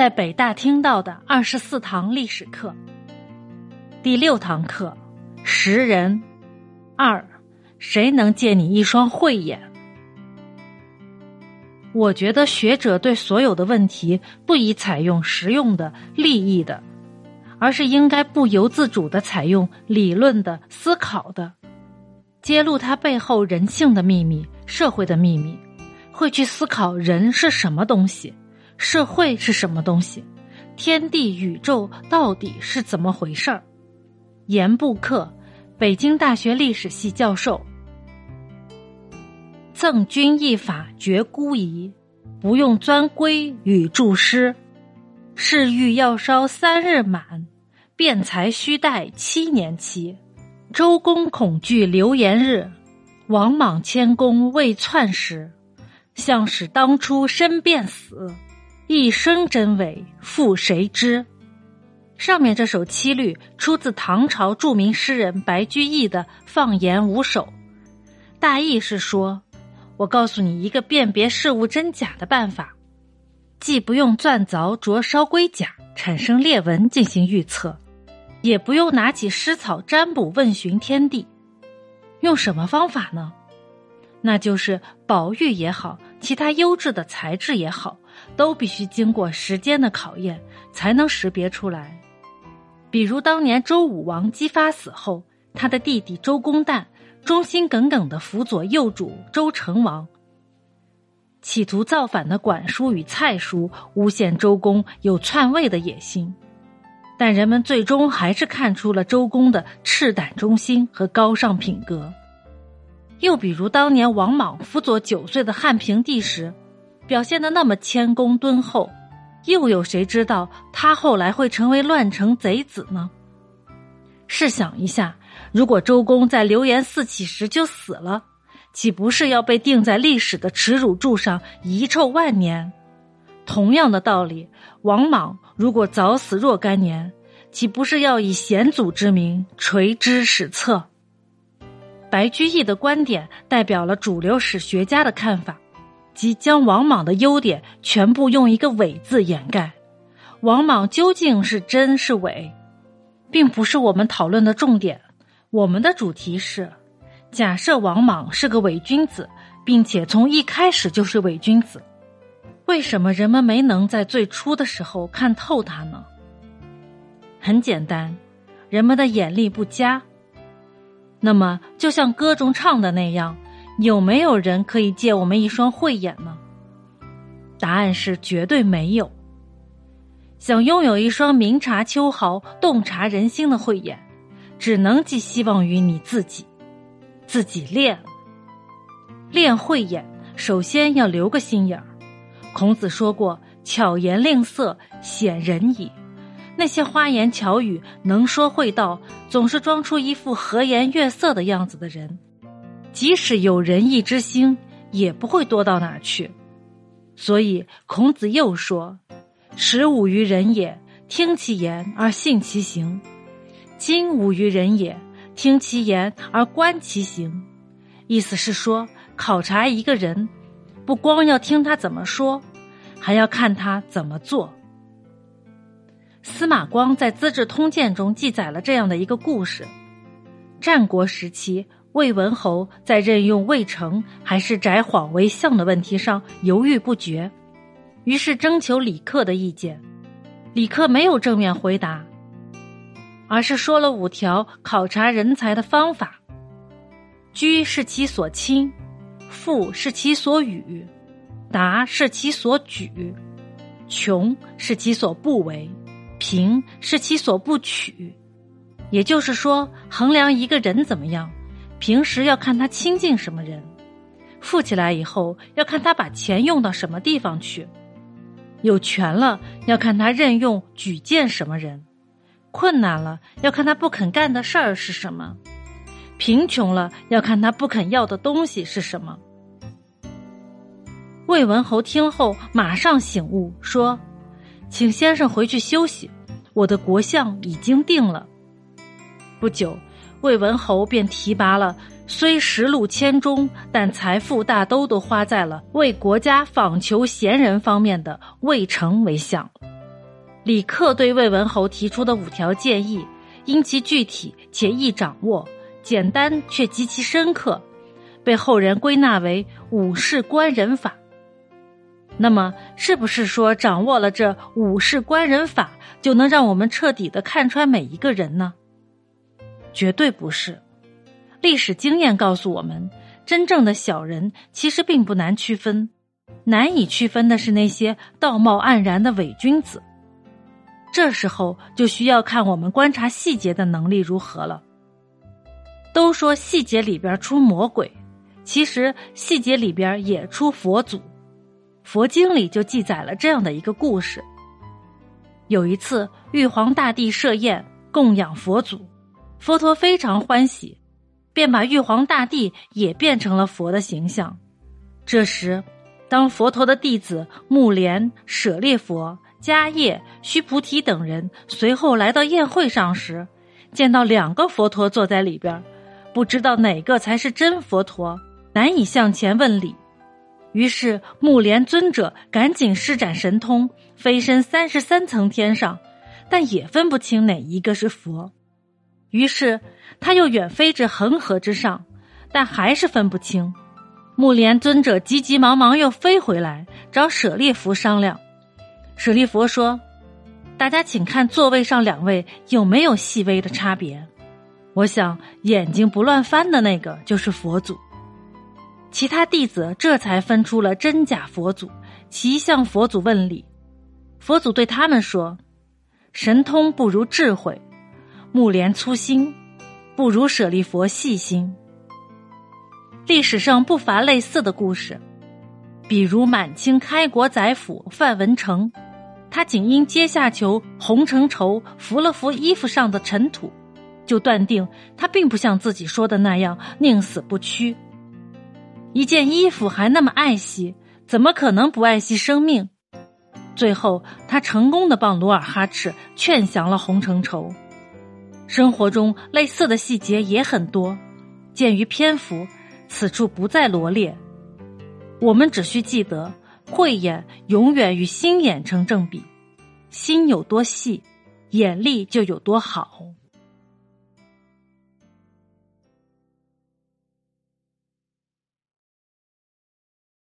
在北大听到的二十四堂历史课，第六堂课：识人。二，谁能借你一双慧眼？我觉得学者对所有的问题不宜采用实用的、利益的，而是应该不由自主的采用理论的、思考的，揭露他背后人性的秘密、社会的秘密，会去思考人是什么东西。社会是什么东西？天地宇宙到底是怎么回事儿？严布克，北京大学历史系教授。赠君一法绝孤疑，不用钻龟与注诗。是欲要烧三日满，辩才须待七年期。周公恐惧流言日，王莽谦恭未篡时。向使当初身便死。一生真伪，负谁知？上面这首七律出自唐朝著名诗人白居易的《放言五首》，大意是说：我告诉你一个辨别事物真假的办法，既不用钻凿灼烧龟甲产生裂纹进行预测，也不用拿起湿草占卜问询天地，用什么方法呢？那就是宝玉也好，其他优质的材质也好。都必须经过时间的考验，才能识别出来。比如当年周武王姬发死后，他的弟弟周公旦忠心耿耿的辅佐幼主周成王，企图造反的管叔与蔡叔诬陷周公有篡位的野心，但人们最终还是看出了周公的赤胆忠心和高尚品格。又比如当年王莽辅佐九岁的汉平帝时。表现的那么谦恭敦厚，又有谁知道他后来会成为乱臣贼子呢？试想一下，如果周公在流言四起时就死了，岂不是要被钉在历史的耻辱柱上遗臭万年？同样的道理，王莽如果早死若干年，岂不是要以贤祖之名垂之史册？白居易的观点代表了主流史学家的看法。即将王莽的优点全部用一个“伪”字掩盖，王莽究竟是真是伪，并不是我们讨论的重点。我们的主题是：假设王莽是个伪君子，并且从一开始就是伪君子，为什么人们没能在最初的时候看透他呢？很简单，人们的眼力不佳。那么，就像歌中唱的那样。有没有人可以借我们一双慧眼呢？答案是绝对没有。想拥有一双明察秋毫、洞察人心的慧眼，只能寄希望于你自己，自己练。练慧眼，首先要留个心眼儿。孔子说过：“巧言令色，显人矣。”那些花言巧语、能说会道、总是装出一副和颜悦色的样子的人。即使有仁义之心，也不会多到哪去。所以孔子又说：“十五于人也，听其言而信其行；今五于人也，听其言而观其行。”意思是说，考察一个人，不光要听他怎么说，还要看他怎么做。司马光在《资治通鉴》中记载了这样的一个故事：战国时期。魏文侯在任用魏成还是翟晃为相的问题上犹豫不决，于是征求李克的意见。李克没有正面回答，而是说了五条考察人才的方法：居是其所亲，富是其所与，达是其所举，穷是其所不为，贫是其所不取。也就是说，衡量一个人怎么样。平时要看他亲近什么人，富起来以后要看他把钱用到什么地方去，有权了要看他任用举荐什么人，困难了要看他不肯干的事儿是什么，贫穷了要看他不肯要的东西是什么。魏文侯听后马上醒悟，说：“请先生回去休息，我的国相已经定了。”不久。魏文侯便提拔了虽实禄千钟，但财富大都都花在了为国家访求贤人方面的魏成为相。李克对魏文侯提出的五条建议，因其具体且易掌握，简单却极其深刻，被后人归纳为五世官人法。那么，是不是说掌握了这五世官人法，就能让我们彻底的看穿每一个人呢？绝对不是。历史经验告诉我们，真正的小人其实并不难区分，难以区分的是那些道貌岸然的伪君子。这时候就需要看我们观察细节的能力如何了。都说细节里边出魔鬼，其实细节里边也出佛祖。佛经里就记载了这样的一个故事：有一次，玉皇大帝设宴供养佛祖，佛陀非常欢喜，便把玉皇大帝也变成了佛的形象。这时，当佛陀的弟子木莲、舍利佛、迦叶、须菩提等人随后来到宴会上时，见到两个佛陀坐在里边，不知道哪个才是真佛陀，难以向前问礼。于是木莲尊者赶紧施展神通，飞身三十三层天上，但也分不清哪一个是佛。于是他又远飞至恒河之上，但还是分不清。木莲尊者急急忙忙又飞回来找舍利弗商量。舍利弗说：“大家请看座位上两位有没有细微的差别？我想眼睛不乱翻的那个就是佛祖。”其他弟子这才分出了真假佛祖，齐向佛祖问礼。佛祖对他们说：“神通不如智慧，木莲粗心，不如舍利佛细心。”历史上不乏类似的故事，比如满清开国宰辅范文成，他仅因阶下囚洪承畴扶了扶衣服上的尘土，就断定他并不像自己说的那样宁死不屈。一件衣服还那么爱惜，怎么可能不爱惜生命？最后，他成功的帮努尔哈赤劝降了洪承畴。生活中类似的细节也很多，鉴于篇幅，此处不再罗列。我们只需记得，慧眼永远与心眼成正比，心有多细，眼力就有多好。